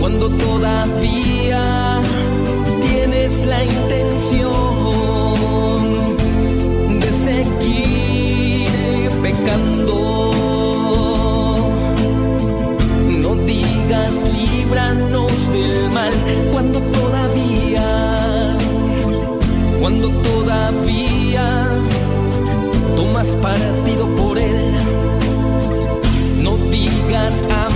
Cuando todavía tienes la intención de seguir pecando. No digas líbranos del mal cuando todavía, cuando todavía tomas partido por él. No digas amén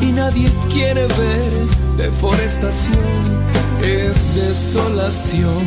y nadie quiere ver deforestación, es desolación.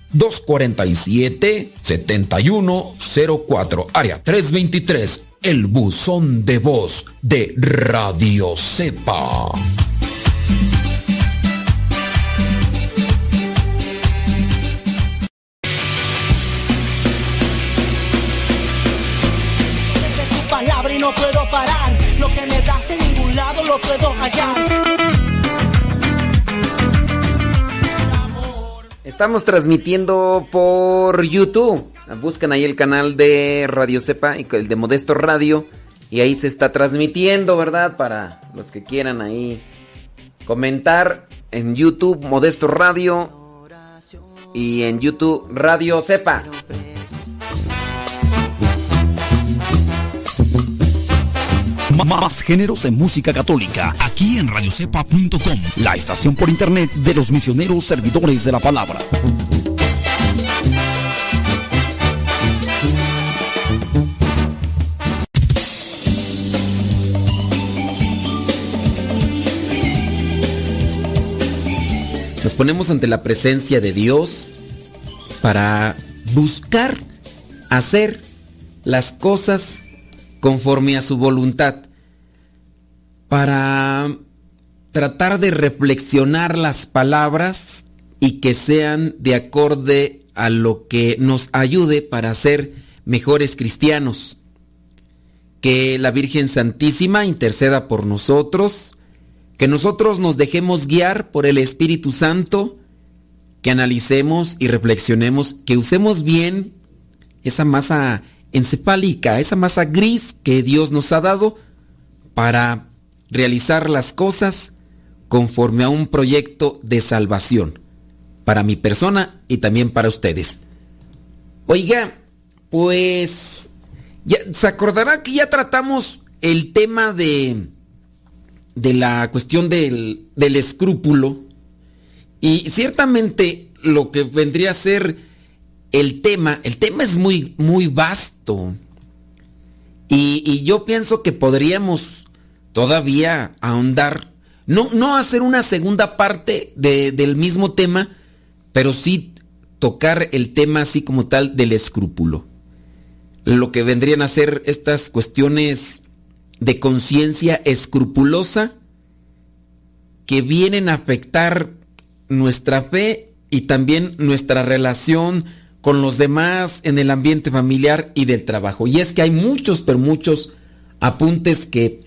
247-7104, área 323, el buzón de voz de Radio Cepa. no puedo parar. Lo que me das en ningún lado lo puedo hallar. Estamos transmitiendo por YouTube. Buscan ahí el canal de Radio Cepa el de Modesto Radio. Y ahí se está transmitiendo, ¿verdad? Para los que quieran ahí comentar en YouTube Modesto Radio y en YouTube Radio Cepa. Más géneros de música católica aquí en radiocepa.com, la estación por internet de los misioneros servidores de la palabra. Nos ponemos ante la presencia de Dios para buscar hacer las cosas conforme a su voluntad, para tratar de reflexionar las palabras y que sean de acorde a lo que nos ayude para ser mejores cristianos. Que la Virgen Santísima interceda por nosotros, que nosotros nos dejemos guiar por el Espíritu Santo, que analicemos y reflexionemos, que usemos bien esa masa encefálica, esa masa gris que Dios nos ha dado para realizar las cosas conforme a un proyecto de salvación para mi persona y también para ustedes. Oiga, pues ya, se acordará que ya tratamos el tema de de la cuestión del, del escrúpulo y ciertamente lo que vendría a ser el tema, el tema es muy, muy vasto. Y, y yo pienso que podríamos todavía ahondar, no, no hacer una segunda parte de, del mismo tema, pero sí tocar el tema así como tal del escrúpulo. Lo que vendrían a ser estas cuestiones de conciencia escrupulosa que vienen a afectar nuestra fe y también nuestra relación con los demás en el ambiente familiar y del trabajo. Y es que hay muchos, pero muchos apuntes que,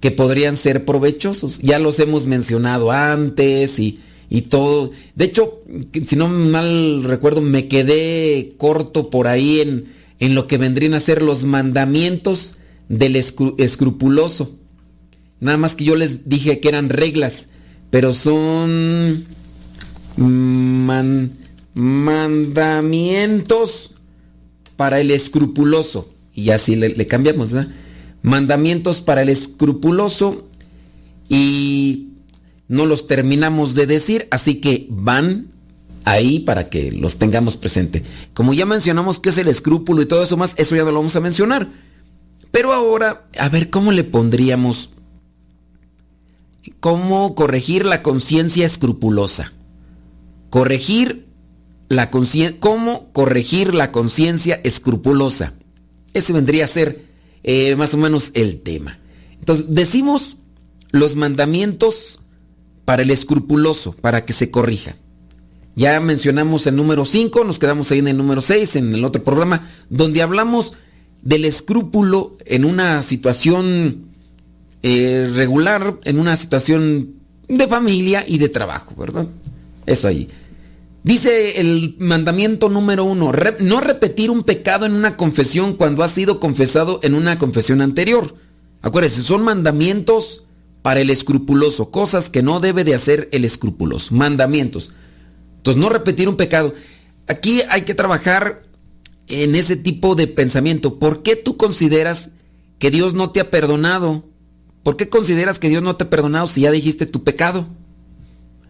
que podrían ser provechosos. Ya los hemos mencionado antes y, y todo. De hecho, si no mal recuerdo, me quedé corto por ahí en, en lo que vendrían a ser los mandamientos del escrupuloso. Nada más que yo les dije que eran reglas, pero son mandamientos para el escrupuloso. Y así le, le cambiamos, ¿verdad? Mandamientos para el escrupuloso y no los terminamos de decir, así que van ahí para que los tengamos presente. Como ya mencionamos qué es el escrúpulo y todo eso más, eso ya no lo vamos a mencionar. Pero ahora, a ver, ¿cómo le pondríamos? ¿Cómo corregir la conciencia escrupulosa? Corregir la ¿cómo corregir la conciencia escrupulosa? Ese vendría a ser eh, más o menos el tema. Entonces, decimos los mandamientos para el escrupuloso, para que se corrija. Ya mencionamos el número 5, nos quedamos ahí en el número 6, en el otro programa, donde hablamos del escrúpulo en una situación eh, regular, en una situación de familia y de trabajo, ¿verdad? Eso ahí. Dice el mandamiento número uno, no repetir un pecado en una confesión cuando ha sido confesado en una confesión anterior. Acuérdense, son mandamientos para el escrupuloso, cosas que no debe de hacer el escrupuloso, mandamientos. Entonces, no repetir un pecado. Aquí hay que trabajar en ese tipo de pensamiento. ¿Por qué tú consideras que Dios no te ha perdonado? ¿Por qué consideras que Dios no te ha perdonado si ya dijiste tu pecado?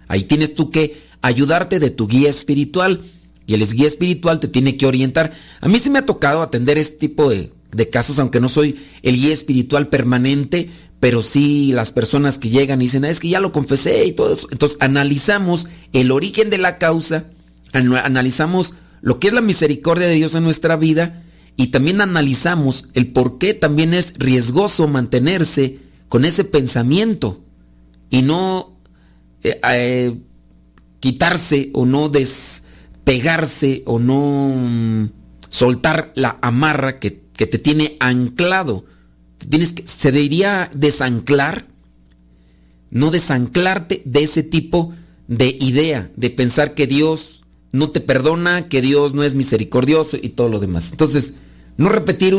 Ahí tienes tú que ayudarte de tu guía espiritual. Y el guía espiritual te tiene que orientar. A mí sí me ha tocado atender este tipo de, de casos, aunque no soy el guía espiritual permanente, pero sí las personas que llegan y dicen, es que ya lo confesé y todo eso. Entonces analizamos el origen de la causa, analizamos lo que es la misericordia de Dios en nuestra vida y también analizamos el por qué también es riesgoso mantenerse con ese pensamiento y no eh, eh, quitarse o no despegarse o no mm, soltar la amarra que, te tiene anclado. Tienes que, se debería desanclar, no desanclarte de ese tipo de idea, de pensar que Dios no te perdona, que Dios no es misericordioso y todo lo demás. Entonces, no repetir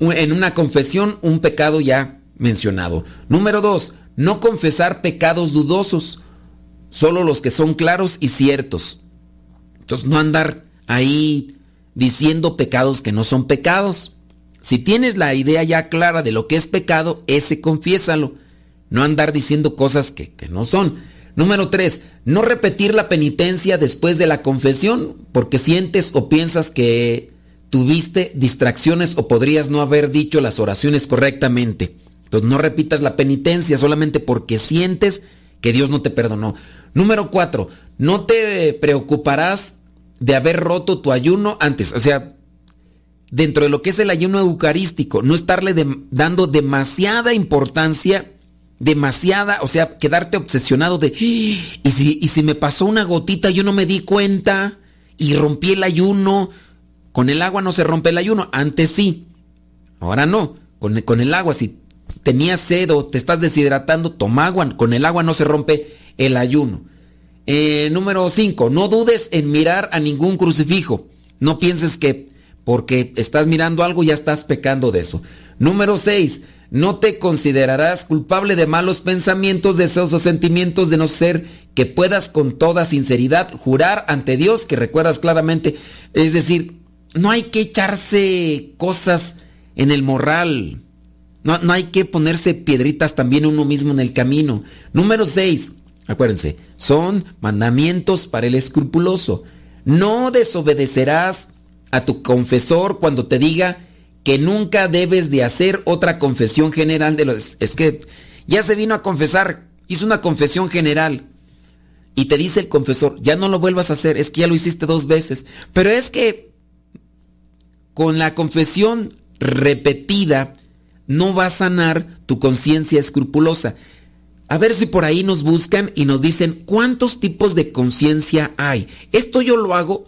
en una confesión un pecado ya mencionado. Número dos, no confesar pecados dudosos, solo los que son claros y ciertos. Entonces, no andar ahí diciendo pecados que no son pecados. Si tienes la idea ya clara de lo que es pecado, ese confiésalo. No andar diciendo cosas que, no son. Número 3. No repetir la penitencia después de la confesión porque sientes o piensas que tuviste distracciones o podrías no haber dicho las oraciones correctamente. Entonces no repitas la penitencia solamente porque sientes que Dios no te perdonó. Número 4. No te preocuparás de haber roto tu ayuno antes. O sea, dentro de lo que es el ayuno eucarístico, no estarle dando demasiada importancia demasiada, o sea, quedarte obsesionado de, y si, y si me pasó una gotita, yo no me di cuenta y rompí el ayuno. con el agua no se rompe el ayuno. Antes sí. Ahora no. Con, con el agua, si tenías sed o te estás deshidratando, toma agua. Con el agua no se rompe el ayuno. Eh, número 5. No dudes en mirar a ningún crucifijo. No pienses que porque estás mirando algo ya estás pecando de eso. Número 6. No te considerarás culpable de malos pensamientos, deseos o sentimientos de no ser que puedas con toda sinceridad jurar ante Dios que recuerdas claramente. Es decir, no hay que echarse cosas en el morral. No, no hay que ponerse piedritas también uno mismo en el camino. Número 6. Acuérdense, son mandamientos para el escrupuloso. No desobedecerás a tu confesor cuando te diga que nunca debes de hacer otra confesión general de los... Es que ya se vino a confesar, hizo una confesión general y te dice el confesor, ya no lo vuelvas a hacer, es que ya lo hiciste dos veces. Pero es que con la confesión repetida no va a sanar tu conciencia escrupulosa. A ver si por ahí nos buscan y nos dicen cuántos tipos de conciencia hay. Esto yo lo hago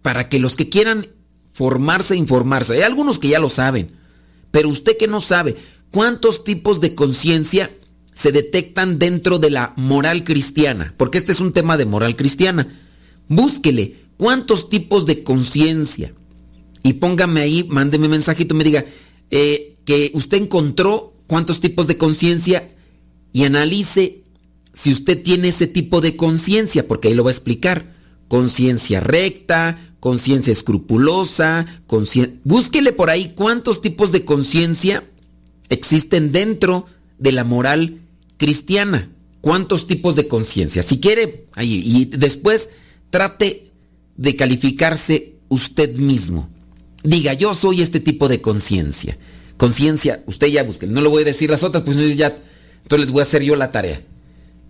para que los que quieran formarse, informarse. Hay algunos que ya lo saben, pero usted que no sabe, ¿cuántos tipos de conciencia se detectan dentro de la moral cristiana? Porque este es un tema de moral cristiana. Búsquele cuántos tipos de conciencia. Y póngame ahí, mándeme un mensajito, me diga eh, que usted encontró cuántos tipos de conciencia y analice si usted tiene ese tipo de conciencia, porque ahí lo va a explicar. Conciencia recta, conciencia escrupulosa, búsquele por ahí cuántos tipos de conciencia existen dentro de la moral cristiana. ¿Cuántos tipos de conciencia? Si quiere, ahí, y después trate de calificarse usted mismo. Diga, yo soy este tipo de conciencia. Conciencia, usted ya busque. No lo voy a decir las otras, pues ya, entonces les voy a hacer yo la tarea.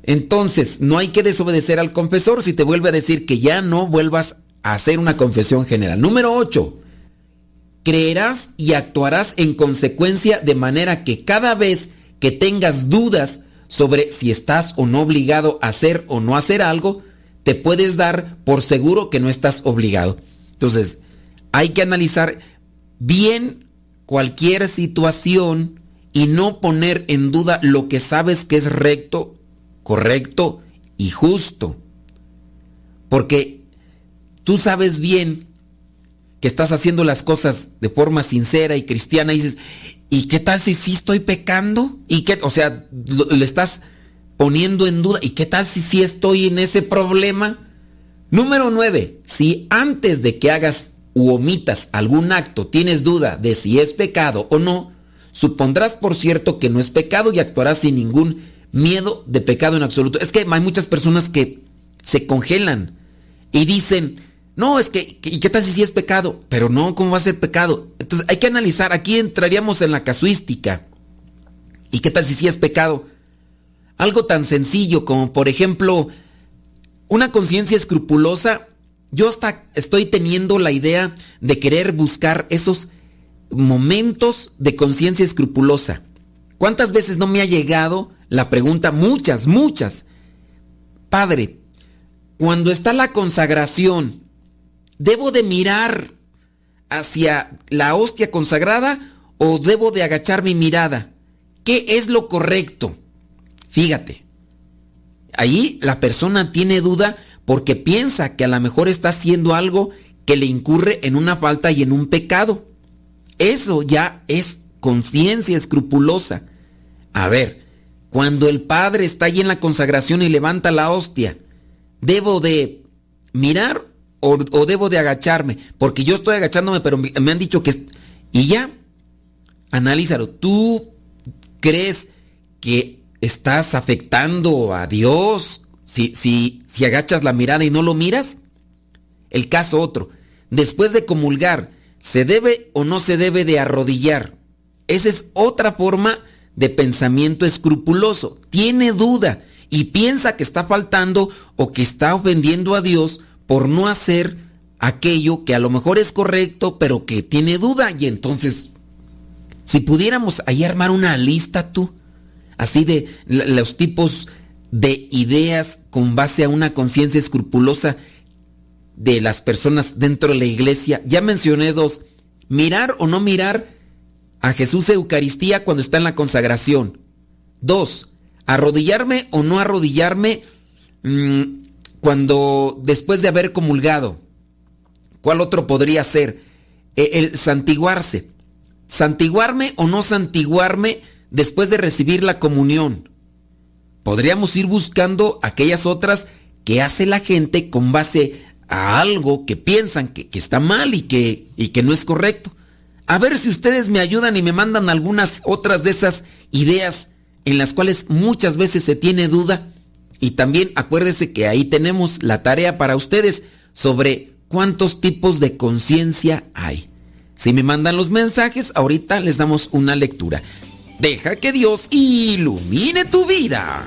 Entonces, no hay que desobedecer al confesor si te vuelve a decir que ya no vuelvas hacer una confesión general. Número 8. Creerás y actuarás en consecuencia de manera que cada vez que tengas dudas sobre si estás o no obligado a hacer o no hacer algo, te puedes dar por seguro que no estás obligado. Entonces, hay que analizar bien cualquier situación y no poner en duda lo que sabes que es recto, correcto y justo. Porque tú sabes bien que estás haciendo las cosas de forma sincera y cristiana y dices, ¿y qué tal si sí estoy pecando? ¿Y qué, o sea, le estás poniendo en duda, ¿y qué tal si sí estoy en ese problema? Número 9, si antes de que hagas u omitas algún acto tienes duda de si es pecado o no, supondrás por cierto que no es pecado y actuarás sin ningún miedo de pecado en absoluto. Es que hay muchas personas que se congelan y dicen, no, es que, ¿y qué tal si sí es pecado? Pero no, ¿cómo va a ser pecado? Entonces hay que analizar, aquí entraríamos en la casuística. ¿Y qué tal si sí es pecado? Algo tan sencillo como, por ejemplo, una conciencia escrupulosa. Yo hasta estoy teniendo la idea de querer buscar esos momentos de conciencia escrupulosa. ¿Cuántas veces no me ha llegado la pregunta? Muchas, muchas. Padre, cuando está la consagración, ¿Debo de mirar hacia la hostia consagrada o debo de agachar mi mirada? ¿Qué es lo correcto? Fíjate, ahí la persona tiene duda porque piensa que a lo mejor está haciendo algo que le incurre en una falta y en un pecado. Eso ya es conciencia escrupulosa. A ver, cuando el padre está ahí en la consagración y levanta la hostia, ¿debo de mirar o, debo de agacharme, porque yo estoy agachándome, pero me, han dicho que... Y ya, analízalo. ¿Tú crees que estás afectando a Dios si, si, si agachas la mirada y no lo miras? El caso otro. Después de comulgar, ¿se debe o no se debe de arrodillar? Esa es otra forma de pensamiento escrupuloso. Tiene duda y piensa que está faltando o que está ofendiendo a Dios por no hacer aquello que a lo mejor es correcto, pero que tiene duda. Y entonces, si pudiéramos ahí armar una lista tú, así de los tipos de ideas con base a una conciencia escrupulosa de las personas dentro de la iglesia. Ya mencioné dos. Mirar o no mirar a Jesús Eucaristía cuando está en la consagración. Dos, arrodillarme o no arrodillarme mm, cuando después de haber comulgado. ¿Cuál otro podría ser? E, el santiguarse. Santiguarme o no santiguarme después de recibir la comunión. Podríamos ir buscando aquellas otras que hace la gente con base a algo que piensan que, está mal y que, y que no es correcto. A ver si ustedes me ayudan y me mandan algunas otras de esas ideas en las cuales muchas veces se tiene duda. Y también acuérdese que ahí tenemos la tarea para ustedes sobre cuántos tipos de conciencia hay. Si me mandan los mensajes, ahorita les damos una lectura. Deja que Dios ilumine tu vida.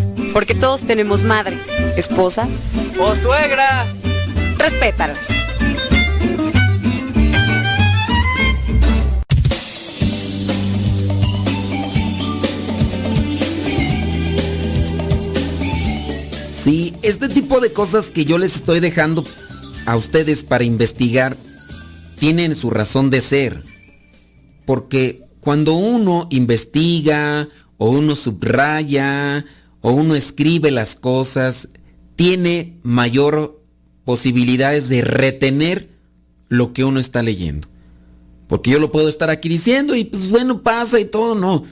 Porque todos tenemos madre, esposa o suegra. Respétalas. Sí, este tipo de cosas que yo les estoy dejando a ustedes para investigar tienen su razón de ser. Porque cuando uno investiga o uno subraya o uno escribe las cosas, tiene mayor posibilidades de retener lo que uno está leyendo. Porque yo lo puedo estar aquí diciendo y pues bueno, pasa y todo, no.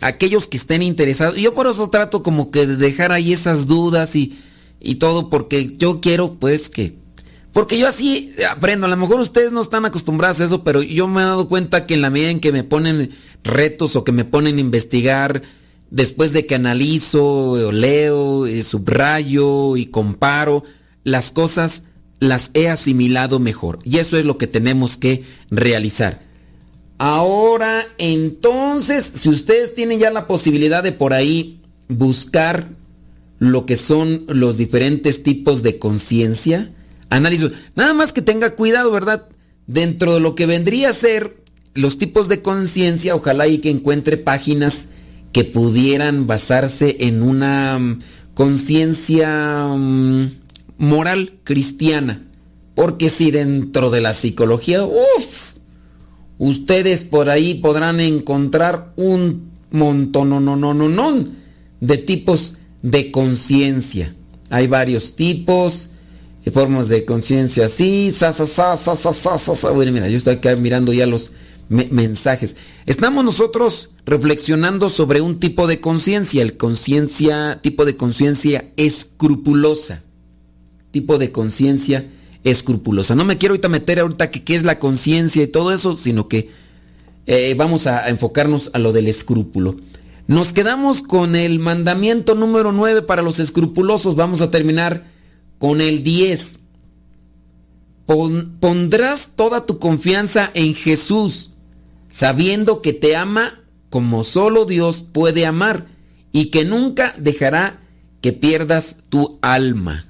Aquellos que estén interesados, yo por eso trato como que de dejar ahí esas dudas y, y todo, porque yo quiero pues que... Porque yo así aprendo, a lo mejor ustedes no están acostumbrados a eso, pero yo me he dado cuenta que en la medida en que me ponen retos o que me ponen a investigar, después de que analizo, leo, eh, subrayo y comparo, las cosas las he asimilado mejor. Y eso es lo que tenemos que realizar. Ahora, entonces, si ustedes tienen ya la posibilidad de por ahí buscar lo que son los diferentes tipos de conciencia, analizo. Nada más que tenga cuidado, ¿verdad? Dentro de lo que vendría a ser los tipos de conciencia, ojalá y que encuentre páginas que pudieran basarse en una mm, conciencia mm, moral cristiana. Porque si dentro de la psicología, uff, ustedes por ahí podrán encontrar un montón, no, no, no, no, no, de tipos de conciencia. Hay varios tipos, formas de conciencia así, sa, sa, sa, sa, sa, sa, sa, Bueno, mira, yo estoy acá mirando ya los mensajes. Estamos nosotros reflexionando sobre un tipo de conciencia, el conciencia, tipo de conciencia escrupulosa. Tipo de conciencia escrupulosa. No me quiero ahorita meter ahorita que qué es la conciencia y todo eso, sino que eh, vamos a enfocarnos a lo del escrúpulo. Nos quedamos con el mandamiento número 9 para los escrupulosos. Vamos a terminar con el 10. pondrás toda tu confianza en Jesús, sabiendo que te ama como solo Dios puede amar y que nunca dejará que pierdas tu alma.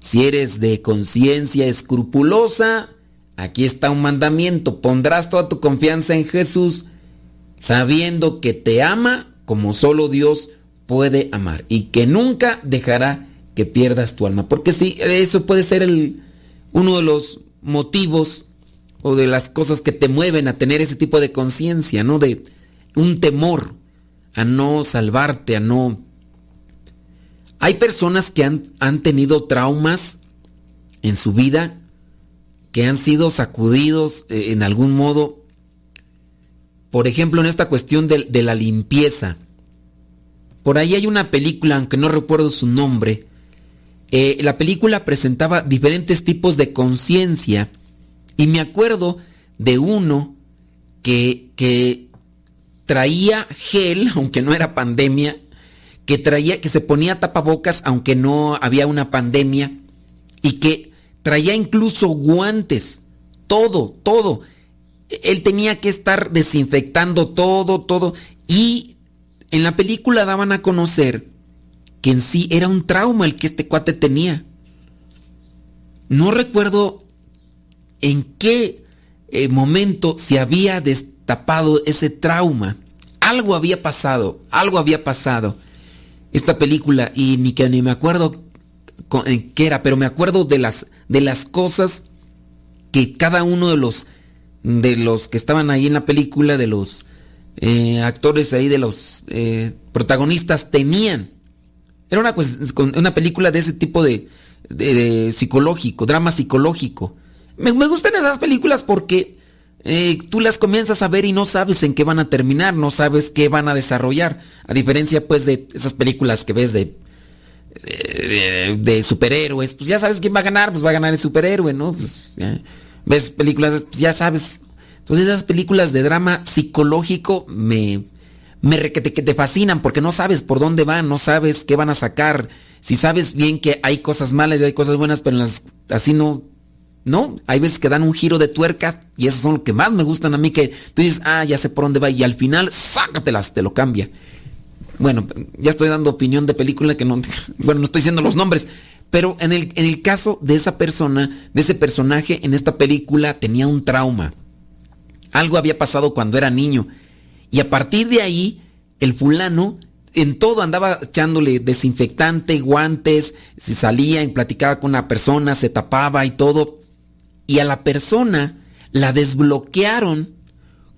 Si eres de conciencia escrupulosa, aquí está un mandamiento. Pondrás toda tu confianza en Jesús, sabiendo que te ama como solo Dios puede amar y que nunca dejará que pierdas tu alma. Porque sí, eso puede ser uno de los motivos o de las cosas que te mueven a tener ese tipo de conciencia, ¿no? De un temor a no salvarte, a no... Hay personas que han, han tenido traumas en su vida, que han sido sacudidos eh, en algún modo por ejemplo, en esta cuestión de, la limpieza. Por ahí hay una película, aunque no recuerdo su nombre. Eh, la película presentaba diferentes tipos de conciencia. Y me acuerdo de uno que, que traía gel, aunque no era pandemia, que traía, que se ponía tapabocas, aunque no había una pandemia, y que traía incluso guantes, todo, todo él tenía que estar desinfectando todo, todo. Y en la película daban a conocer que en sí era un trauma el que este cuate tenía. No recuerdo en qué eh, momento se había destapado ese trauma. Algo había pasado, algo había pasado. Esta película, y ni que ni me acuerdo en qué era, pero me acuerdo de las, de las cosas que cada uno de los de los que estaban ahí en la película, de los eh, actores ahí, de los eh, protagonistas, tenían. Era una, una película de ese tipo de, psicológico, drama psicológico. Me, gustan esas películas porque eh, tú las comienzas a ver y no sabes en qué van a terminar, no sabes qué van a desarrollar. A diferencia pues de esas películas que ves de, de, superhéroes, pues ya sabes quién va a ganar, pues va a ganar el superhéroe, ¿no? Pues, ves películas, pues ya sabes. Entonces esas películas de drama psicológico me, me que te, fascinan porque no sabes por dónde van, no sabes qué van a sacar. Si sabes bien que hay cosas malas y hay cosas buenas, pero así no, no. Hay veces que dan un giro de tuerca y esos son los que más me gustan a mí que tú dices, ah, ya sé por dónde va y al final, sácatelas, te lo cambia. Bueno, ya estoy dando opinión de película que no, bueno, no estoy diciendo los nombres, pero en el, en el caso de esa persona, de ese personaje en esta película, tenía un trauma. Algo había pasado cuando era niño. Y a partir de ahí, el fulano en todo andaba echándole desinfectante, guantes, si salía y platicaba con una persona, se tapaba y todo. Y a la persona la desbloquearon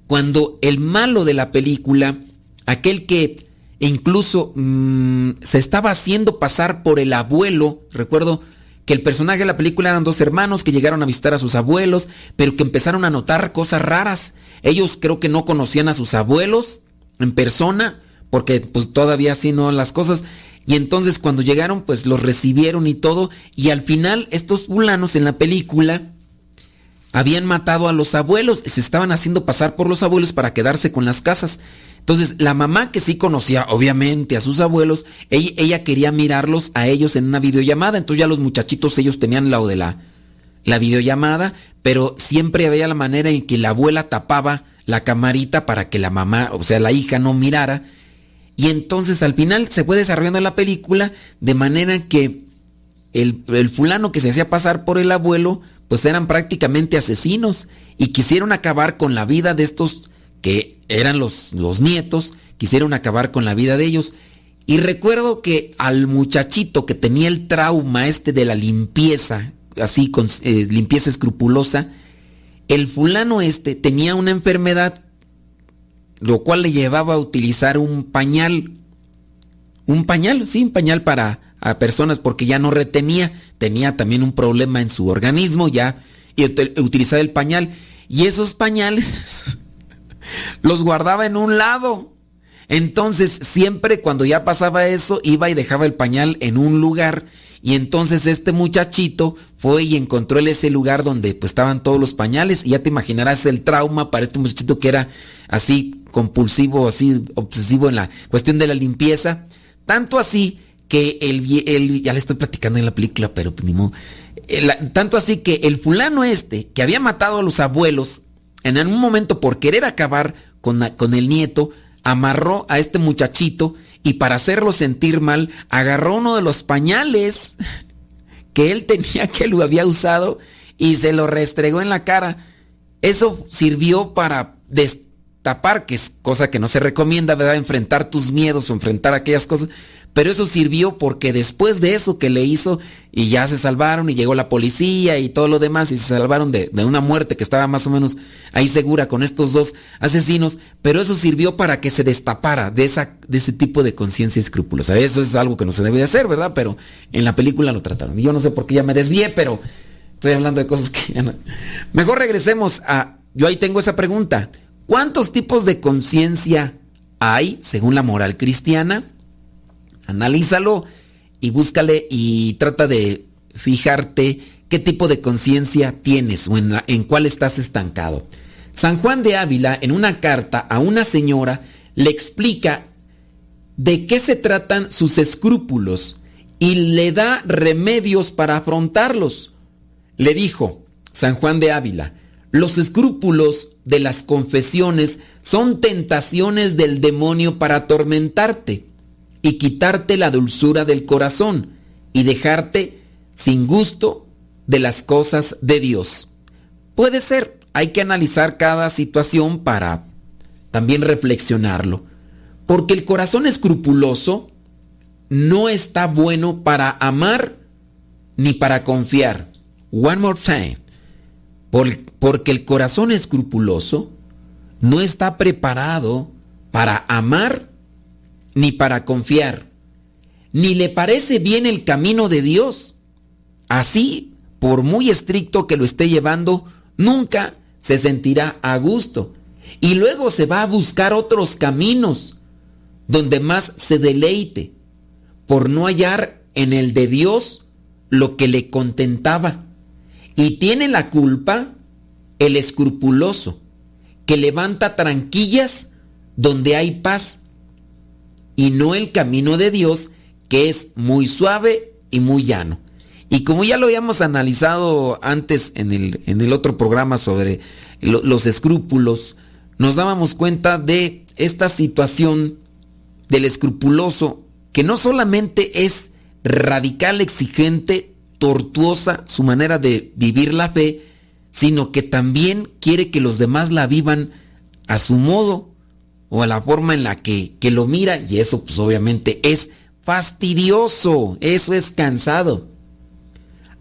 cuando el malo de la película, aquel que incluso mm, se estaba haciendo pasar por el abuelo. Recuerdo que el personaje de la película eran dos hermanos que llegaron a visitar a sus abuelos, pero que empezaron a notar cosas raras. Ellos creo que no conocían a sus abuelos en persona, porque pues todavía así no las cosas. Y entonces cuando llegaron, pues los recibieron y todo. Y al final estos fulanos en la película habían matado a los abuelos, se estaban haciendo pasar por los abuelos para quedarse con las casas. Entonces, la mamá que sí conocía, obviamente, a sus abuelos, ella, quería mirarlos a ellos en una videollamada. Entonces ya los muchachitos, ellos tenían lado de la, la videollamada, pero siempre había la manera en que la abuela tapaba la camarita para que la mamá, o sea, la hija no mirara. Y entonces al final se fue desarrollando la película de manera que el fulano que se hacía pasar por el abuelo, pues eran prácticamente asesinos y quisieron acabar con la vida de estos que eran los, los nietos, quisieron acabar con la vida de ellos. Y recuerdo que al muchachito que tenía el trauma este de la limpieza, así con eh, limpieza escrupulosa, el fulano este tenía una enfermedad, lo cual le llevaba a utilizar un pañal, un pañal, sí, un pañal para a personas porque ya no retenía, tenía también un problema en su organismo ya y utilizaba el pañal y esos pañales los guardaba en un lado. Entonces, siempre cuando ya pasaba eso, iba y dejaba el pañal en un lugar Y entonces este muchachito fue y encontró en ese lugar donde pues estaban todos los pañales y ya te imaginarás el trauma para este muchachito que era así compulsivo, así obsesivo en la cuestión de la limpieza. Tanto así que el, ya le estoy platicando en la película, pero pues, ni modo. tanto así que el fulano este, que había matado a los abuelos, en algún momento por querer acabar con, con el nieto, amarró a este muchachito y para hacerlo sentir mal, agarró uno de los pañales que él tenía que lo había usado y se lo restregó en la cara. Eso sirvió para destapar, que es cosa que no se recomienda, ¿verdad? Enfrentar tus miedos o enfrentar aquellas cosas. Pero eso sirvió porque después de eso que le hizo y ya se salvaron y llegó la policía y todo lo demás y se salvaron de, una muerte que estaba más o menos ahí segura con estos dos asesinos, pero eso sirvió para que se destapara de, esa, de ese tipo de conciencia escrupulosa. Eso es algo que no se debe de hacer, ¿verdad? Pero en la película lo trataron. Yo no sé por qué ya me desvié, pero estoy hablando de cosas que ya no... Mejor regresemos a... Yo ahí tengo esa pregunta. ¿Cuántos tipos de conciencia hay según la moral cristiana? Analízalo y búscale y trata de fijarte qué tipo de conciencia tienes o en, cuál estás estancado. San Juan de Ávila, en una carta a una señora, le explica de qué se tratan sus escrúpulos y le da remedios para afrontarlos. Le dijo San Juan de Ávila, los escrúpulos de las confesiones son tentaciones del demonio para atormentarte y quitarte la dulzura del corazón y dejarte sin gusto de las cosas de Dios. Puede ser, hay que analizar cada situación para también reflexionarlo, porque el corazón escrupuloso no está bueno para amar ni para confiar. One more time. porque el corazón escrupuloso no está preparado para amar ni para confiar, ni le parece bien el camino de Dios. Así, por muy estricto que lo esté llevando, nunca se sentirá a gusto. Y luego se va a buscar otros caminos donde más se deleite, por no hallar en el de Dios lo que le contentaba. Y tiene la culpa el escrupuloso, que levanta tranquillas donde hay paz y no el camino de Dios que es muy suave y muy llano. Y como ya lo habíamos analizado antes en el, en el otro programa sobre los escrúpulos, nos dábamos cuenta de esta situación del escrupuloso que no solamente es radical, exigente, tortuosa su manera de vivir la fe, sino que también quiere que los demás la vivan a su modo, o a la forma en la que, que lo mira y eso pues obviamente es fastidioso, eso es cansado.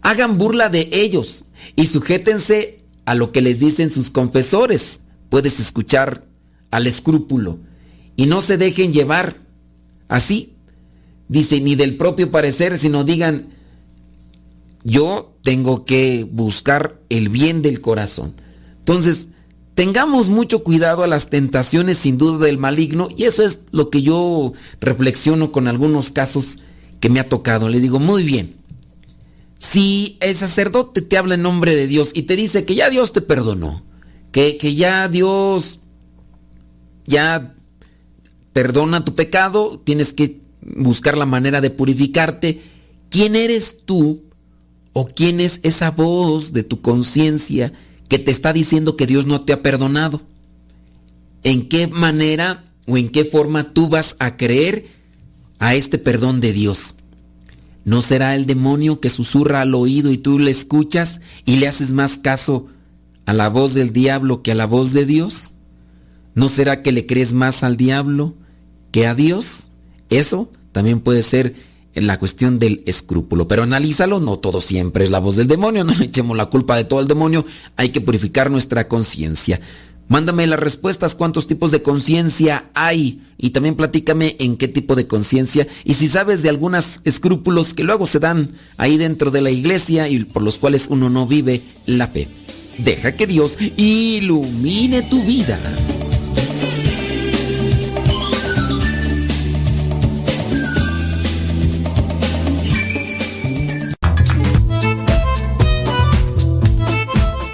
Hagan burla de ellos y sujétense a lo que les dicen sus confesores. Puedes escuchar al escrúpulo y no se dejen llevar así. Dice, ni del propio parecer, sino digan, yo tengo que buscar el bien del corazón. Entonces, Tengamos mucho cuidado a las tentaciones sin duda del maligno y eso es lo que yo reflexiono con algunos casos que me ha tocado. Le digo, muy bien, si el sacerdote te habla en nombre de Dios y te dice que ya Dios te perdonó, que, que ya Dios ya perdona tu pecado, tienes que buscar la manera de purificarte, ¿quién eres tú o quién es esa voz de tu conciencia? Que te está diciendo que Dios no te ha perdonado. ¿En qué manera o en qué forma tú vas a creer a este perdón de Dios? ¿No será el demonio que susurra al oído y tú le escuchas y le haces más caso a la voz del diablo que a la voz de Dios? ¿No será que le crees más al diablo que a Dios? Eso también puede ser la cuestión del escrúpulo. Pero analízalo, no todo siempre es la voz del demonio, no le echemos la culpa de todo el demonio, hay que purificar nuestra conciencia. Mándame las respuestas, cuántos tipos de conciencia hay y también platícame en qué tipo de conciencia y si sabes de algunos escrúpulos que luego se dan ahí dentro de la iglesia y por los cuales uno no vive la fe. Deja que Dios ilumine tu vida.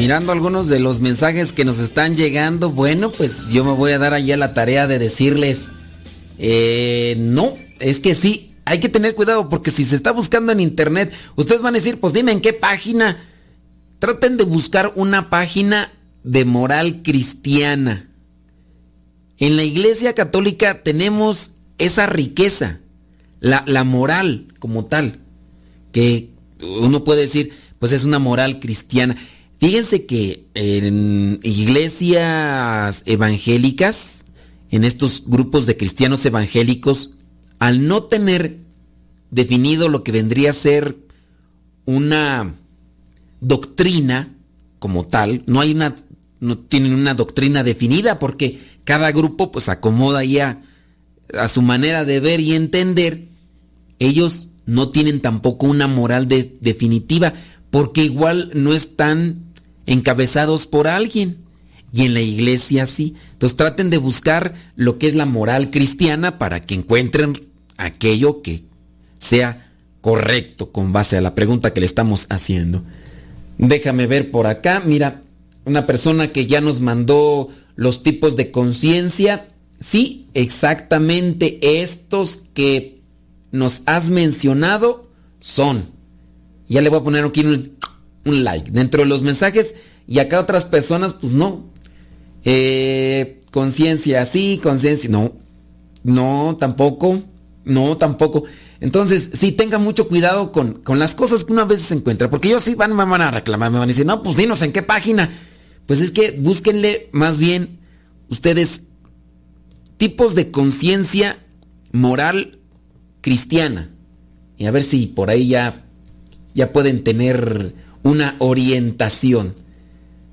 Mirando algunos de los mensajes que nos están llegando, bueno, pues yo me voy a dar allá la tarea de decirles, eh, no, es que sí, hay que tener cuidado porque si se está buscando en internet, ustedes van a decir, pues dime en qué página. Traten de buscar una página de moral cristiana. En la Iglesia Católica tenemos esa riqueza, la, la moral como tal, que uno puede decir, pues es una moral cristiana. Fíjense que en iglesias evangélicas, en estos grupos de cristianos evangélicos, al no tener definido lo que vendría a ser una doctrina como tal, no hay una, no tienen una doctrina definida porque cada grupo pues acomoda ya a su manera de ver y entender, ellos no tienen tampoco una moral de- definitiva porque igual no están encabezados por alguien. Y en la iglesia sí. Entonces traten de buscar lo que es la moral cristiana para que encuentren aquello que sea correcto con base a la pregunta que le estamos haciendo. Déjame ver por acá. Mira, una persona que ya nos mandó los tipos de conciencia. Sí, exactamente estos que nos has mencionado son. Ya le voy a poner aquí un, un like dentro de los mensajes y acá otras personas, pues no. Eh, conciencia, sí, conciencia, no. No, tampoco. No, tampoco. Entonces, sí, tenga mucho cuidado con, con las cosas que una vez se encuentra. Porque ellos sí van, me van a reclamar, me van a decir, no, pues dinos en qué página. Pues es que búsquenle más bien ustedes tipos de conciencia moral cristiana. Y a ver si por ahí ya, ya pueden tener una orientación.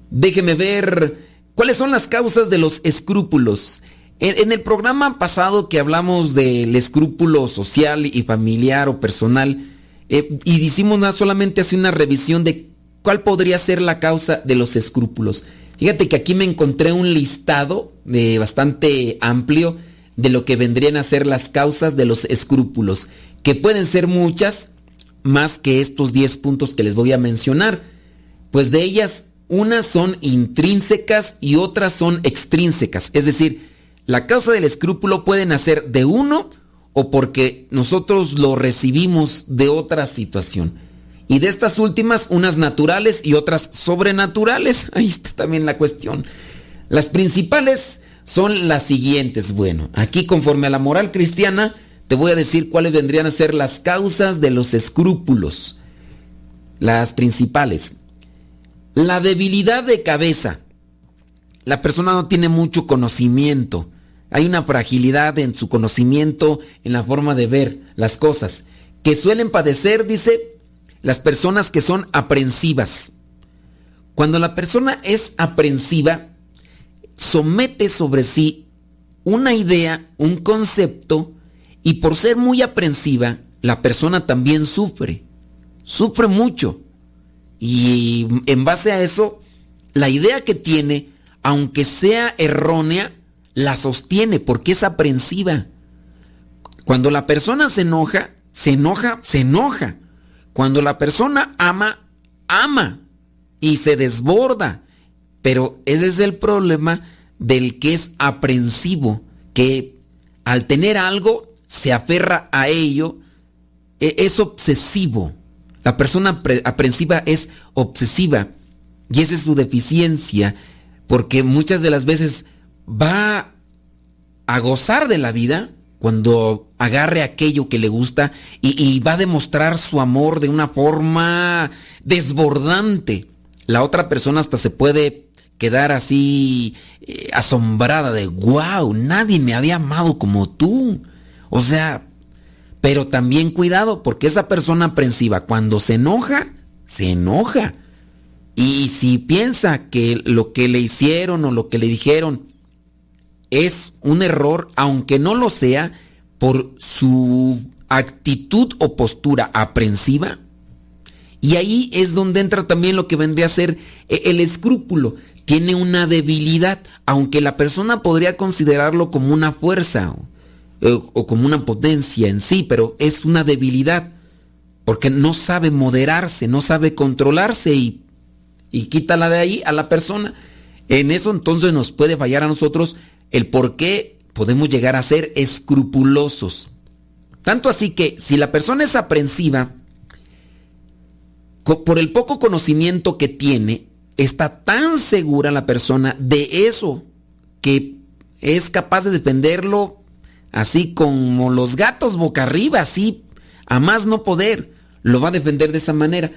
Déjeme ver cuáles son las causas de los escrúpulos. En, el programa pasado que hablamos del escrúpulo social y familiar o personal, eh, y hicimos nada solamente hace una revisión de cuál podría ser la causa de los escrúpulos. Fíjate que aquí me encontré un listado de bastante amplio de lo que vendrían a ser las causas de los escrúpulos, que pueden ser muchas, más que estos 10 puntos que les voy a mencionar. Pues de ellas, unas son intrínsecas y otras son extrínsecas. Es decir, la causa del escrúpulo puede nacer de uno o porque nosotros lo recibimos de otra situación. Y de estas últimas, unas naturales y otras sobrenaturales. Ahí está también la cuestión. Las principales son las siguientes. Bueno, aquí conforme a la moral cristiana, te voy a decir cuáles vendrían a ser las causas de los escrúpulos. Las principales. La debilidad de cabeza. La persona no tiene mucho conocimiento. Hay una fragilidad en su conocimiento, en la forma de ver las cosas. Que suelen padecer, dice, las personas que son aprensivas. Cuando la persona es aprensiva, somete sobre sí una idea, un concepto, y por ser muy aprensiva, la persona también sufre. Sufre mucho. Y en base a eso, la idea que tiene, aunque sea errónea, la sostiene porque es aprensiva. Cuando la persona se enoja, se enoja, se enoja. Cuando la persona ama, ama y se desborda. Pero ese es el problema del que es aprensivo, que al tener algo se aferra a ello, e, es obsesivo. La persona aprensiva es obsesiva y esa es su deficiencia, porque muchas de las veces va a gozar de la vida cuando agarre aquello que le gusta y, va a demostrar su amor de una forma desbordante. La otra persona hasta se puede quedar así eh, asombrada de, wow, nadie me había amado como tú. O sea, pero también cuidado, porque esa persona aprensiva, cuando se enoja, se enoja. Y si piensa que lo que le hicieron o lo que le dijeron es un error, aunque no lo sea, por su actitud o postura aprensiva. Y ahí es donde entra también lo que vendría a ser eh, el escrúpulo. Tiene una debilidad, aunque la persona podría considerarlo como una fuerza o, eh, o como una potencia en sí, pero es una debilidad, porque no sabe moderarse, no sabe controlarse y, y quítala de ahí a la persona. En eso entonces nos puede fallar a nosotros el por qué podemos llegar a ser escrupulosos. Tanto así que si la persona es aprensiva, por el poco conocimiento que tiene, está tan segura la persona de eso que es capaz de defenderlo así como los gatos boca arriba, así a más no poder. Lo va a defender de esa manera.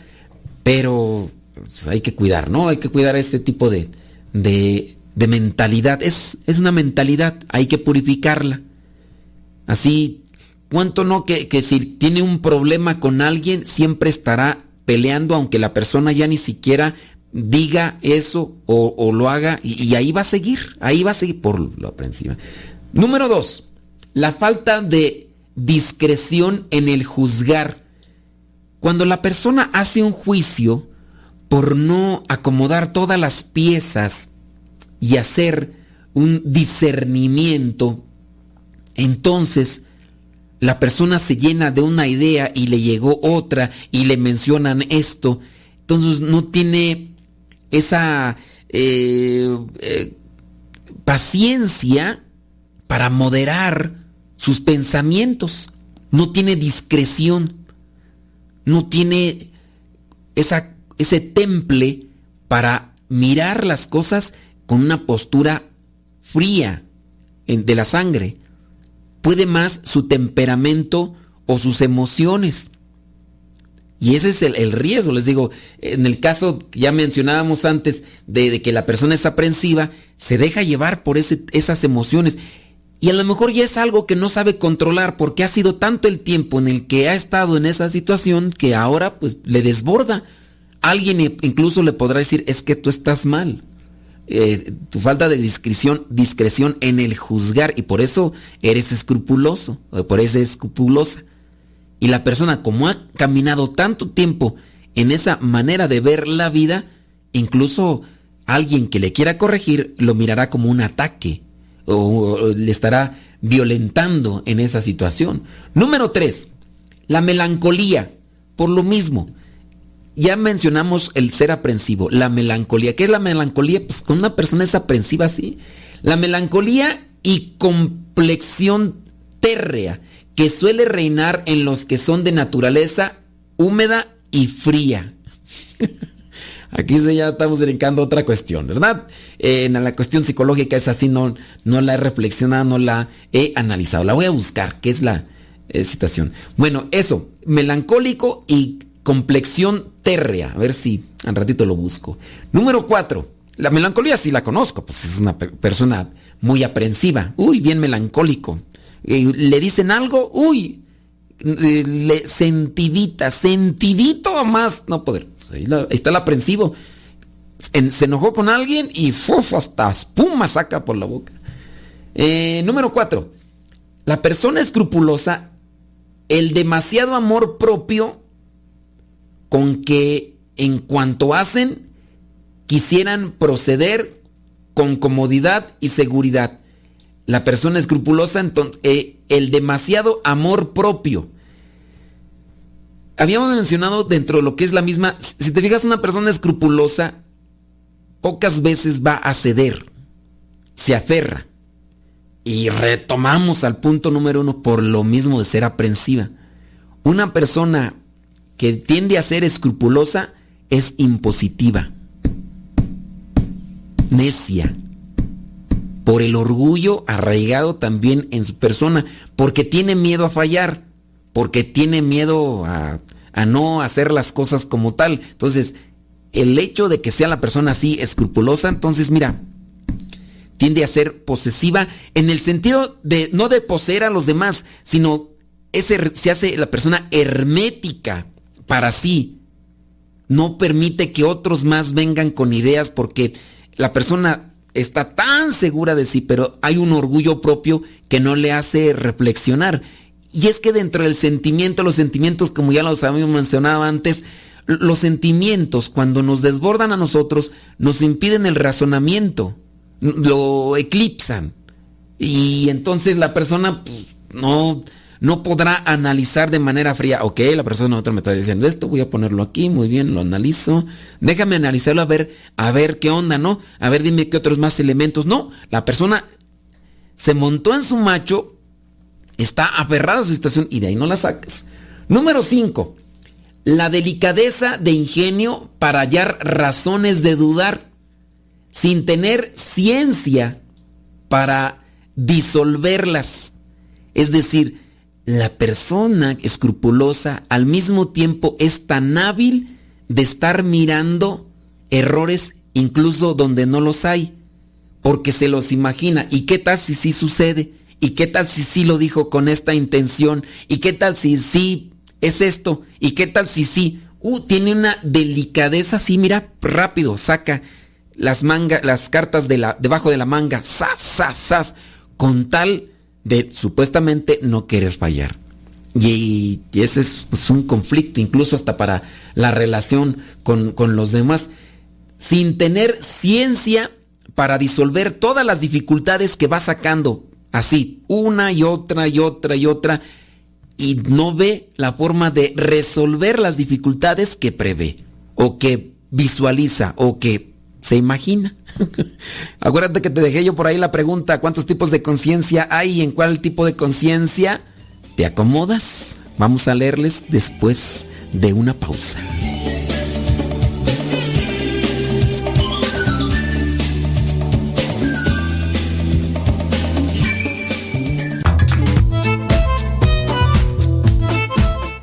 Pero pues, hay que cuidar, ¿no? Hay que cuidar este tipo de, de mentalidad. Es, es una mentalidad, hay que purificarla. Así, ¿cuánto no que, si tiene un problema con alguien, siempre estará peleando, aunque la persona ya ni siquiera diga eso o, lo haga, y, ahí va a seguir, ahí va a seguir por lo aprensiva. Número dos, la falta de discreción en el juzgar. Cuando la persona hace un juicio por no acomodar todas las piezas y hacer un discernimiento, entonces la persona se llena de una idea y le llegó otra y le mencionan esto, entonces no tiene esa eh, eh, paciencia para moderar sus pensamientos, no tiene discreción, no tiene esa, ese temple para mirar las cosas con una postura fría de la sangre. Puede más su temperamento o sus emociones. Y ese es el, riesgo, les digo, en el caso ya mencionábamos antes de, que la persona es aprensiva, se deja llevar por esas emociones. Y a lo mejor ya es algo que no sabe controlar porque ha sido tanto el tiempo en el que ha estado en esa situación que ahora pues le desborda. Alguien incluso le podrá decir, es que tú estás mal. Eh, tu falta de discreción, discreción en el juzgar y por eso eres escrupuloso, por eso es escrupulosa. Y la persona, como ha caminado tanto tiempo en esa manera de ver la vida, incluso alguien que le quiera corregir lo mirará como un ataque o, le estará violentando en esa situación. Número tres, la melancolía. Por lo mismo, ya mencionamos el ser aprensivo, la melancolía. ¿Qué es la melancolía? Pues con una persona es aprensiva así. La melancolía y complexión térrea que suele reinar en los que son de naturaleza húmeda y fría. Aquí ya estamos brincando otra cuestión, ¿verdad? en la cuestión psicológica es así, no, no la he reflexionado, no la he analizado. La voy a buscar, ¿qué es la eh, citación? Bueno, eso, melancólico y complexión térrea. A ver si al ratito lo busco. Número cuatro. La melancolía sí la conozco, pues es una persona muy aprensiva. Uy, bien melancólico. le dicen algo, uy, le, sentidita, sentidito más no poder. Pues ahí, está el aprensivo. se enojó con alguien y ¡fuf! hasta espuma saca por la boca. Eh, número cuatro. La persona escrupulosa, el demasiado amor propio con que en cuanto hacen quisieran proceder con comodidad y seguridad. La persona escrupulosa, entonces, eh, el demasiado amor propio. Habíamos mencionado dentro de lo que es la misma, si te fijas, una persona escrupulosa pocas veces va a ceder, se aferra. Y retomamos al punto número uno por lo mismo de ser aprensiva. Una persona que tiende a ser escrupulosa es impositiva, necia, por el orgullo arraigado también en su persona, porque tiene miedo a fallar, porque tiene miedo a, a no hacer las cosas como tal. Entonces, el hecho de que sea la persona así escrupulosa, entonces mira, tiende a ser posesiva en el sentido de no de poseer a los demás, sino ese, se hace la persona hermética para sí. No permite que otros más vengan con ideas porque la persona está tan segura de sí, pero hay un orgullo propio que no le hace reflexionar. Y es que dentro del sentimiento, los sentimientos, como ya los habíamos mencionado antes, los sentimientos cuando nos desbordan a nosotros nos impiden el razonamiento, lo eclipsan. Y entonces la persona pues, no, no podrá analizar de manera fría, ok, la persona otra me está diciendo esto, voy a ponerlo aquí, muy bien, lo analizo, déjame analizarlo a ver, a ver qué onda, ¿no? A ver, dime qué otros más elementos. No, la persona se montó en su macho, está aferrada a su situación y de ahí no la sacas. Número 5 la delicadeza de ingenio para hallar razones de dudar, sin tener ciencia para disolverlas. Es decir, la persona escrupulosa al mismo tiempo es tan hábil de estar mirando errores incluso donde no los hay, porque se los imagina. ¿Y qué tal si sí sucede? ¿Y qué tal si sí lo dijo con esta intención? ¿Y qué tal si sí es esto. ¿Y qué tal si sí? Uh, tiene una delicadeza así, mira, rápido, saca las mangas, las cartas de la, debajo de la manga, sas, sas, sas, con tal de supuestamente no querer fallar. Y, ese es pues, un conflicto, incluso hasta para la relación con, con los demás, sin tener ciencia para disolver todas las dificultades que va sacando, así, una y otra y otra y otra, y no ve la forma de resolver las dificultades que prevé o que visualiza o que se imagina. Acuérdate que te dejé yo por ahí la pregunta, ¿cuántos tipos de conciencia hay y en cuál tipo de conciencia te acomodas? Vamos a leerles después de una pausa.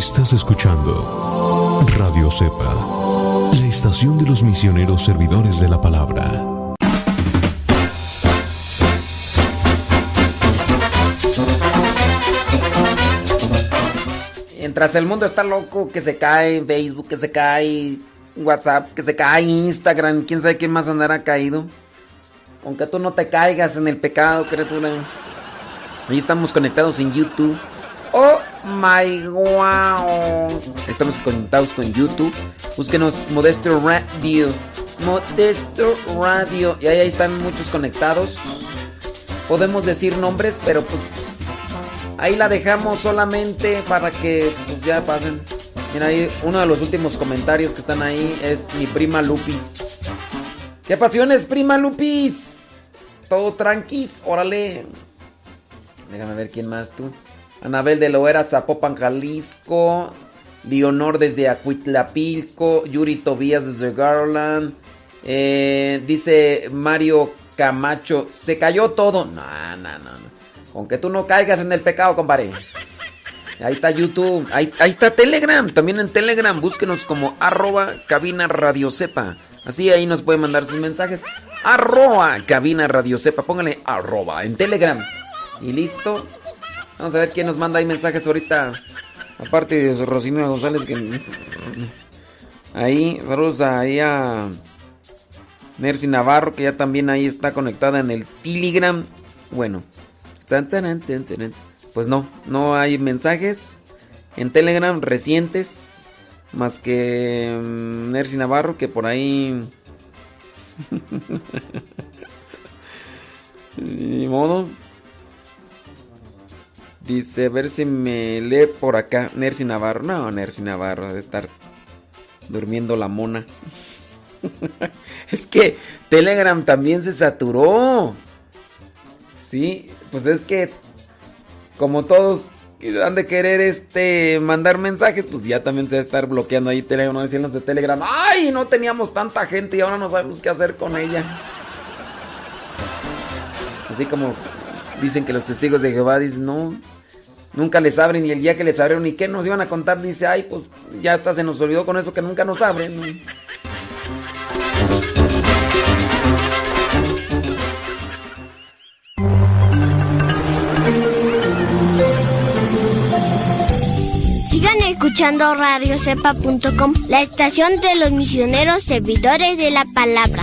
Estás escuchando Radio Cepa, la estación de los misioneros servidores de la palabra. Mientras el mundo está loco, que se cae Facebook, que se cae WhatsApp, que se cae Instagram, quién sabe qué más andará caído. Aunque tú no te caigas en el pecado, criatura. Ahí estamos conectados en YouTube. Oh my wow. Estamos conectados con YouTube. Búsquenos Modesto Radio. Modesto Radio. Y ahí, están muchos conectados. Podemos decir nombres, pero pues ahí la dejamos solamente para que pues, ya pasen. Mira ahí, uno de los últimos comentarios que están ahí es mi prima Lupis. ¿Qué pasiones, prima Lupis? Todo tranquis, órale. Déjame ver quién más tú. Anabel de Loera, Zapopan, Jalisco. Leonor desde Acuitlapilco. Yuri Tobías desde Garland. Eh, dice Mario Camacho, se cayó todo. No, no, no, no. Con que tú no caigas en el pecado, compadre. Ahí está YouTube, ahí, ahí está Telegram, también en Telegram, búsquenos como arroba cabina radio sepa. Así ahí nos pueden mandar sus mensajes. Arroba cabina radio sepa, póngale arroba en Telegram. Y listo. Vamos a ver quién nos manda ahí mensajes ahorita. Aparte de Rosina González que... Ahí, saludos ahí a... Mercy Navarro, que ya también ahí está conectada en el Telegram. Bueno. Pues no, no hay mensajes en Telegram recientes. Más que Mercy Navarro, que por ahí... Ni modo. Dice, a ver si me lee por acá. Nercy Navarro. No, Nercy Navarro, debe estar durmiendo la mona. es que Telegram también se saturó. Sí, pues es que como todos han de querer este mandar mensajes, pues ya también se va a estar bloqueando ahí Telegram, no decirnos de Telegram. ¡Ay! No teníamos tanta gente y ahora no sabemos qué hacer con ella. Así como dicen que los testigos de Jehová dicen, no, nunca les abren y el día que les abrieron y qué nos iban a contar, dice, ay, pues ya hasta se nos olvidó con eso que nunca nos abren. Sigan escuchando radiocepa.com, la estación de los misioneros servidores de la palabra.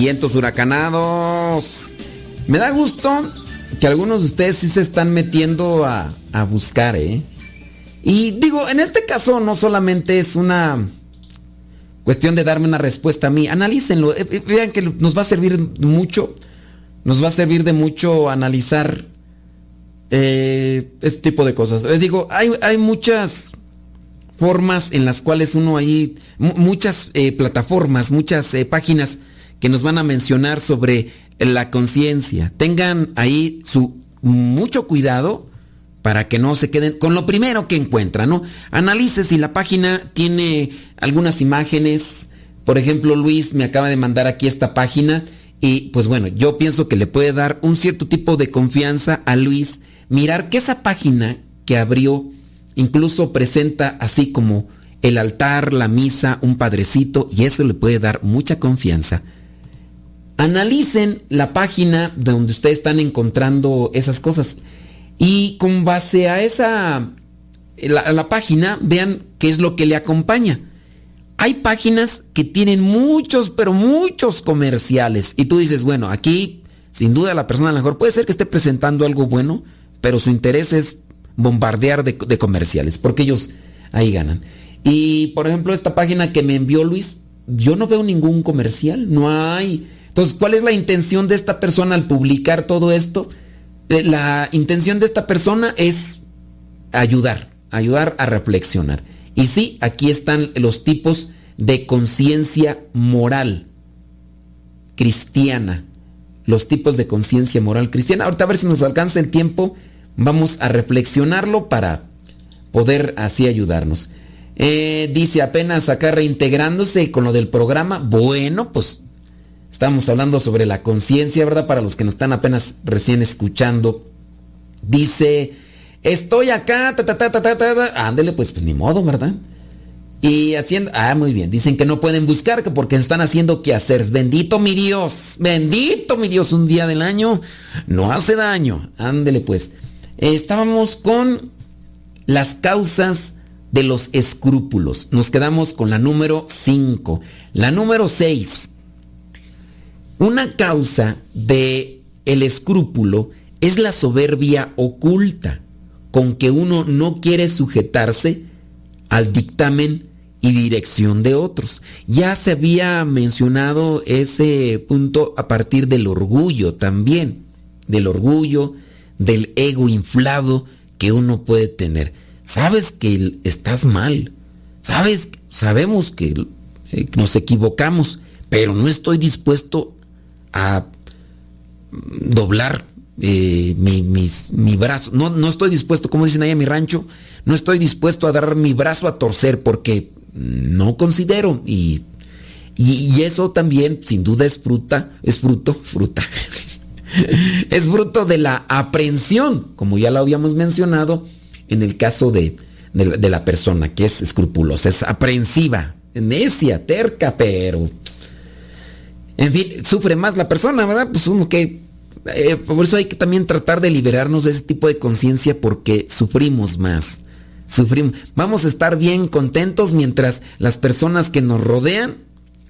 Vientos huracanados. Me da gusto que algunos de ustedes sí se están metiendo a, a buscar, ¿eh? Y digo, en este caso no solamente es una cuestión de darme una respuesta a mí, analícenlo, eh, eh, vean que nos va a servir mucho, nos va a servir de mucho analizar eh, este tipo de cosas. Les digo, hay, hay muchas formas en las cuales uno ahí, muchas eh, plataformas, muchas páginas que nos van a mencionar sobre la conciencia. Tengan ahí su mucho cuidado para que no se queden con lo primero que encuentran, ¿no? Analice si la página tiene algunas imágenes. Por ejemplo, Luis me acaba de mandar aquí esta página y pues bueno, yo pienso que le puede dar un cierto tipo de confianza a Luis mirar que esa página que abrió incluso presenta así como el altar, la misa, un padrecito y eso le puede dar mucha confianza. Analicen la página donde ustedes están encontrando esas cosas y con base a esa la, la, página vean qué es lo que le acompaña. Hay páginas que tienen muchos, pero muchos comerciales y tú dices, bueno, aquí sin duda la persona a lo mejor puede ser que esté presentando algo bueno, pero su interés es bombardear de, de comerciales porque ellos ahí ganan. Y por ejemplo esta página que me envió Luis, yo no veo ningún comercial, no hay entonces, ¿cuál es la intención de esta persona al publicar todo esto? La intención de esta persona es ayudar, ayudar a reflexionar. Y sí, aquí están los tipos de conciencia moral cristiana. Los tipos de conciencia moral cristiana. Ahorita a ver si nos alcanza el tiempo. Vamos a reflexionarlo para poder así ayudarnos. Eh, dice apenas acá reintegrándose con lo del programa. Bueno, pues Estamos hablando sobre la conciencia, ¿verdad? Para los que nos están apenas recién escuchando. Dice, estoy acá, ta, ta, ta, ta, ta, ta. Ándele, pues, pues ni modo, ¿verdad? Y haciendo, ah, muy bien, dicen que no pueden buscar que porque están haciendo qué hacer. Bendito mi Dios, bendito mi Dios, un día del año no hace daño. Ándele, pues. estábamos con las causas de los escrúpulos. Nos quedamos con la número 5. La número 6. Una causa de el escrúpulo es la soberbia oculta, con que uno no quiere sujetarse al dictamen y dirección de otros. Ya se había mencionado ese punto a partir del orgullo también, del orgullo, del ego inflado que uno puede tener. Sabes que estás mal, sabes, sabemos que eh, nos equivocamos, pero no estoy dispuesto doblar eh, mi, mi, brazo. No, no estoy dispuesto, como dicen ahí en mi rancho, no estoy dispuesto a dar mi brazo a torcer porque no considero. Y, y, eso también, sin duda, es fruta, es fruto, fruta. es fruto de la aprehensión, como ya lo habíamos mencionado, en el caso de, de, la persona que es escrupulosa, es aprehensiva, necia, terca, pero... En fin, sufre más la persona, ¿verdad? Pues uno que... Eh, por eso hay que también tratar de liberarnos de ese tipo de conciencia porque sufrimos más sufrimos. Vamos a estar bien contentos mientras las personas que nos rodean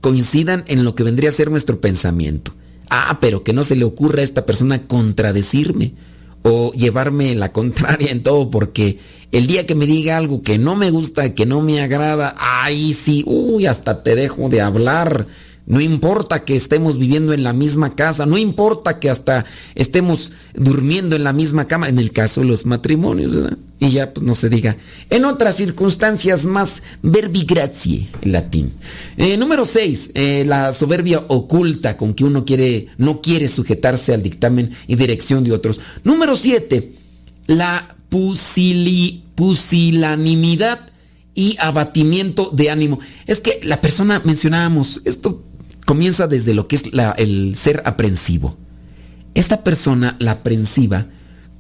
coincidan en lo que vendría a ser nuestro pensamiento. Ah, pero que no se le ocurra a esta persona contradecirme o llevarme la contraria en todo, porque el día que me diga algo que no me gusta, que no me agrada, ahí sí, uy, hasta te dejo de hablar no importa que estemos viviendo en la misma casa, no importa que hasta estemos durmiendo en la misma cama, en el caso de los matrimonios. Y ya pues no se diga. En otras circunstancias más verbigracie, en latín. Eh, número 6, eh, la soberbia oculta con que uno quiere, no quiere sujetarse al dictamen y dirección de otros. Número 7, la pusilanimidad y abatimiento de ánimo. Es que la persona, mencionábamos, esto comienza desde lo que es el ser aprensivo. Esta persona, la aprensiva,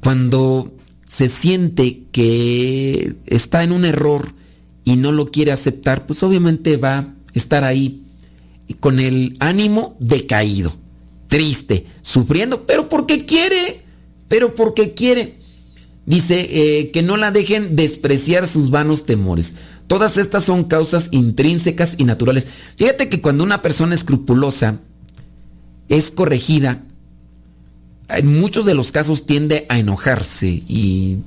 cuando se siente que está en un error y no lo quiere aceptar, pues obviamente va a estar ahí con el ánimo decaído, triste, sufriendo, pero porque quiere, pero porque quiere. Dice eh, que no la dejen despreciar sus vanos temores. Todas estas son causas intrínsecas y naturales. Fíjate que cuando una persona escrupulosa es corregida, en muchos de los casos tiende a enojarse y,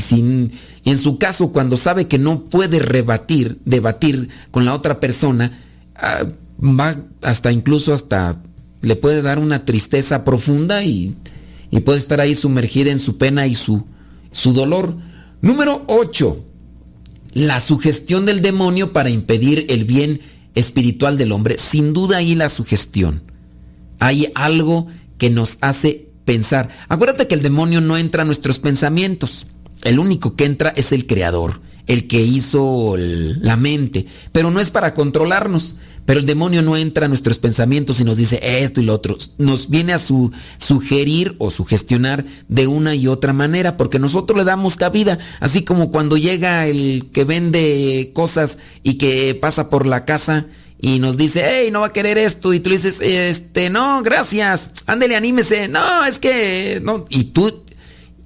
sin, en su caso cuando sabe que no puede rebatir, debatir con la otra persona, ah, va hasta incluso hasta le puede dar una tristeza profunda y, y puede estar ahí sumergida en su pena y su, su dolor. Número 8 la sugestión del demonio para impedir el bien espiritual del hombre. Sin duda ahí la sugestión. Hay algo que nos hace pensar. Acuérdate que el demonio no entra a nuestros pensamientos. El único que entra es el creador, el que hizo la mente. Pero no es para controlarnos. Pero el demonio no entra a nuestros pensamientos y nos dice esto y lo otro. Nos viene a su, sugerir o sugestionar de una y otra manera porque nosotros le damos cabida. Así como cuando llega el que vende cosas y que pasa por la casa y nos dice, hey, no va a querer esto. Y tú le dices, este, no, gracias. Ándele, anímese. No, es que, no. Y tú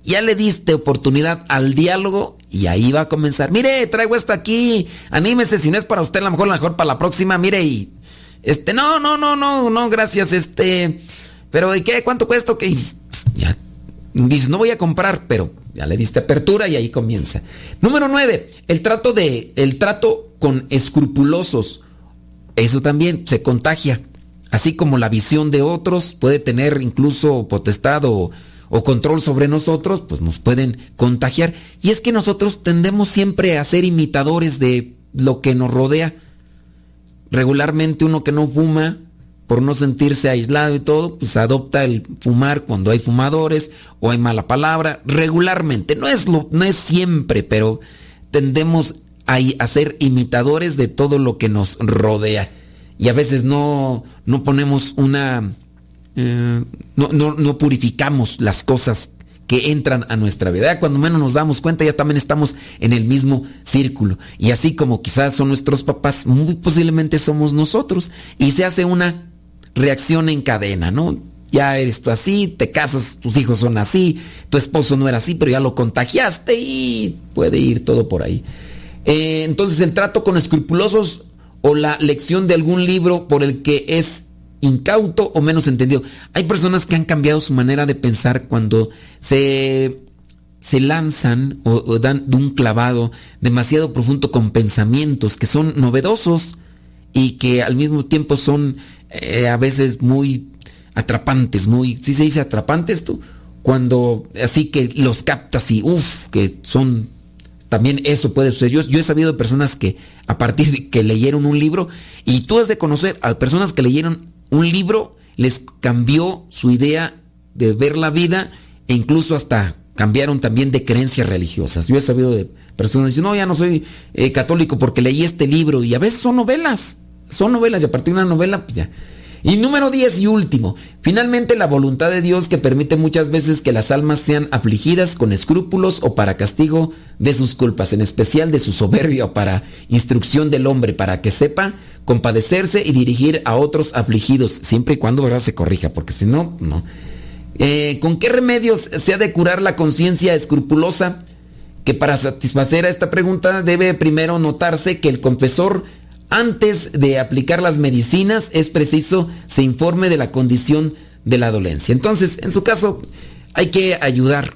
ya le diste oportunidad al diálogo y ahí va a comenzar. Mire, traigo esto aquí, anímese, si no es para usted, a lo mejor, a mejor para la próxima, mire y... Este, no, no, no, no, no, gracias, este... Pero, ¿y qué? ¿Cuánto cuesta? Que ya, dice, no voy a comprar, pero ya le diste apertura y ahí comienza. Número nueve, el trato de, el trato con escrupulosos. Eso también se contagia. Así como la visión de otros puede tener incluso potestad o o control sobre nosotros, pues nos pueden contagiar. Y es que nosotros tendemos siempre a ser imitadores de lo que nos rodea. Regularmente uno que no fuma, por no sentirse aislado y todo, pues adopta el fumar cuando hay fumadores o hay mala palabra. Regularmente, no es, no es siempre, pero tendemos a, a ser imitadores de todo lo que nos rodea. Y a veces no, no ponemos una eh, no, no, purificamos las cosas que entran a nuestra vida. Cuando menos nos damos cuenta, ya también estamos en el mismo círculo. Y así como quizás son nuestros papás, muy posiblemente somos nosotros. Y se hace una reacción en cadena, ¿no? Ya eres tú así, te casas, tus hijos son así, tu esposo no era así, pero ya lo contagiaste y puede ir todo por ahí. Eh, entonces, el trato con escrupulosos o la lección de algún libro por el que es incauto o menos entendido. Hay personas que han cambiado su manera de pensar cuando se, se lanzan o, dan de un clavado demasiado profundo con pensamientos que son novedosos y que al mismo tiempo son eh, a veces muy atrapantes, muy, ¿sí se dice atrapantes tú? Cuando así que los captas y uff, que son también eso puede suceder. Yo, yo, he sabido de personas que a partir de que leyeron un libro, y tú has de conocer a personas que leyeron un libro, les cambió su idea de ver la vida e incluso hasta cambiaron también de creencias religiosas. Yo he sabido de personas que dicen, no, ya no soy eh, católico porque leí este libro y a veces son novelas, son novelas y a partir de una novela, pues ya y número 10 y último, finalmente la voluntad de Dios que permite muchas veces que las almas sean afligidas con escrúpulos o para castigo de sus culpas, en especial de su soberbia o para instrucción del hombre, para que sepa compadecerse y dirigir a otros afligidos, siempre y cuando se corrija, porque si no, no. Eh, ¿Con qué remedios se ha de curar la conciencia escrupulosa? Que para satisfacer a esta pregunta debe primero notarse que el confesor antes de aplicar las medicinas es preciso se informe de la condición de la dolencia. Entonces, en su caso, hay que ayudar,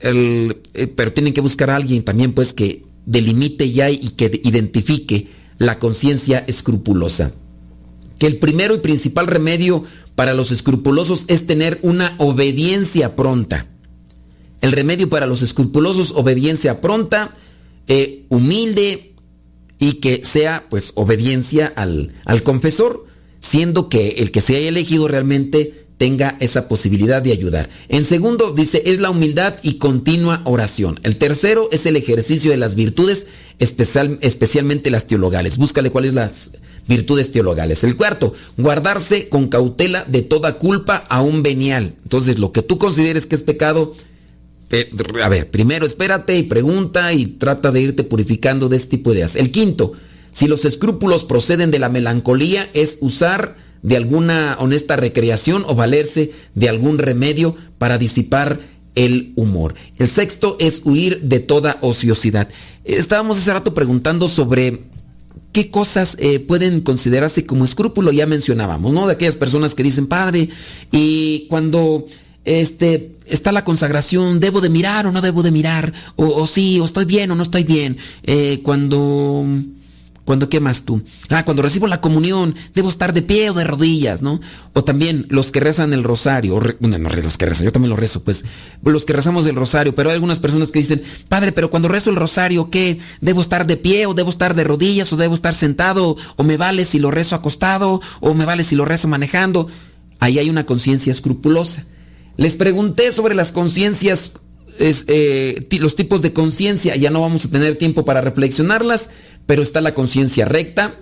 eh, pero tienen que buscar a alguien también pues que delimite y que identifique la conciencia escrupulosa. Que el primero y principal remedio para los escrupulosos es tener una obediencia pronta. El remedio para los escrupulosos, obediencia pronta, eh, humilde, y que sea pues obediencia al, al confesor, siendo que el que se haya elegido realmente tenga esa posibilidad de ayudar. En segundo, dice, es la humildad y continua oración. El tercero es el ejercicio de las virtudes, especial, especialmente las teologales. Búscale cuáles las virtudes teologales. El cuarto, guardarse con cautela de toda culpa a un venial. Entonces, lo que tú consideres que es pecado, a ver, primero espérate y pregunta y trata de irte purificando de este tipo de ideas. El quinto, si los escrúpulos proceden de la melancolía, es usar de alguna honesta recreación o valerse de algún remedio para disipar el humor. El sexto es huir de toda ociosidad. Estábamos hace rato preguntando sobre qué cosas eh, pueden considerarse como escrúpulo, ya mencionábamos, ¿no? De aquellas personas que dicen, padre, y cuando este, está la consagración, debo de mirar o no debo de mirar, o, sí, o estoy bien o no estoy bien. Eh, cuando, cuando, ¿qué más tú? Ah, cuando recibo la comunión, debo estar de pie o de rodillas, ¿no? O también los que rezan el rosario, bueno, no los que rezan, yo también lo rezo, pues, los que rezamos el rosario, pero hay algunas personas que dicen, padre, pero cuando rezo el rosario, ¿qué? ¿Debo estar de pie o debo estar de rodillas o debo estar sentado? ¿O me vale si lo rezo acostado? ¿O me vale si lo rezo manejando? Ahí hay una conciencia escrupulosa. Les pregunté sobre las conciencias, eh, los tipos de conciencia, ya no vamos a tener tiempo para reflexionarlas, pero está la conciencia recta,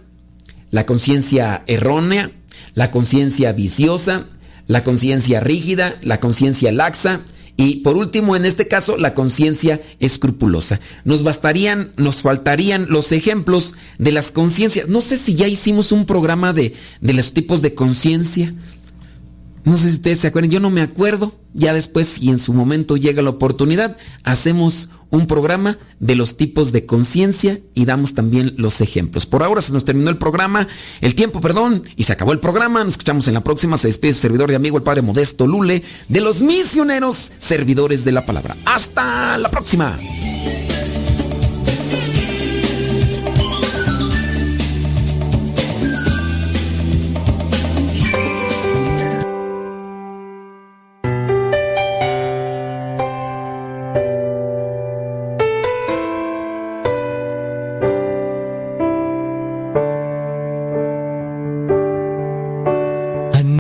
la conciencia errónea, la conciencia viciosa, la conciencia rígida, la conciencia laxa y por último, en este caso, la conciencia escrupulosa. Nos bastarían, nos faltarían los ejemplos de las conciencias. No sé si ya hicimos un programa de, de los tipos de conciencia. No sé si ustedes se acuerdan, yo no me acuerdo. Ya después, si en su momento llega la oportunidad, hacemos un programa de los tipos de conciencia y damos también los ejemplos. Por ahora se nos terminó el programa, el tiempo, perdón, y se acabó el programa. Nos escuchamos en la próxima. Se despide su servidor y amigo, el Padre Modesto Lule, de los misioneros servidores de la palabra. Hasta la próxima.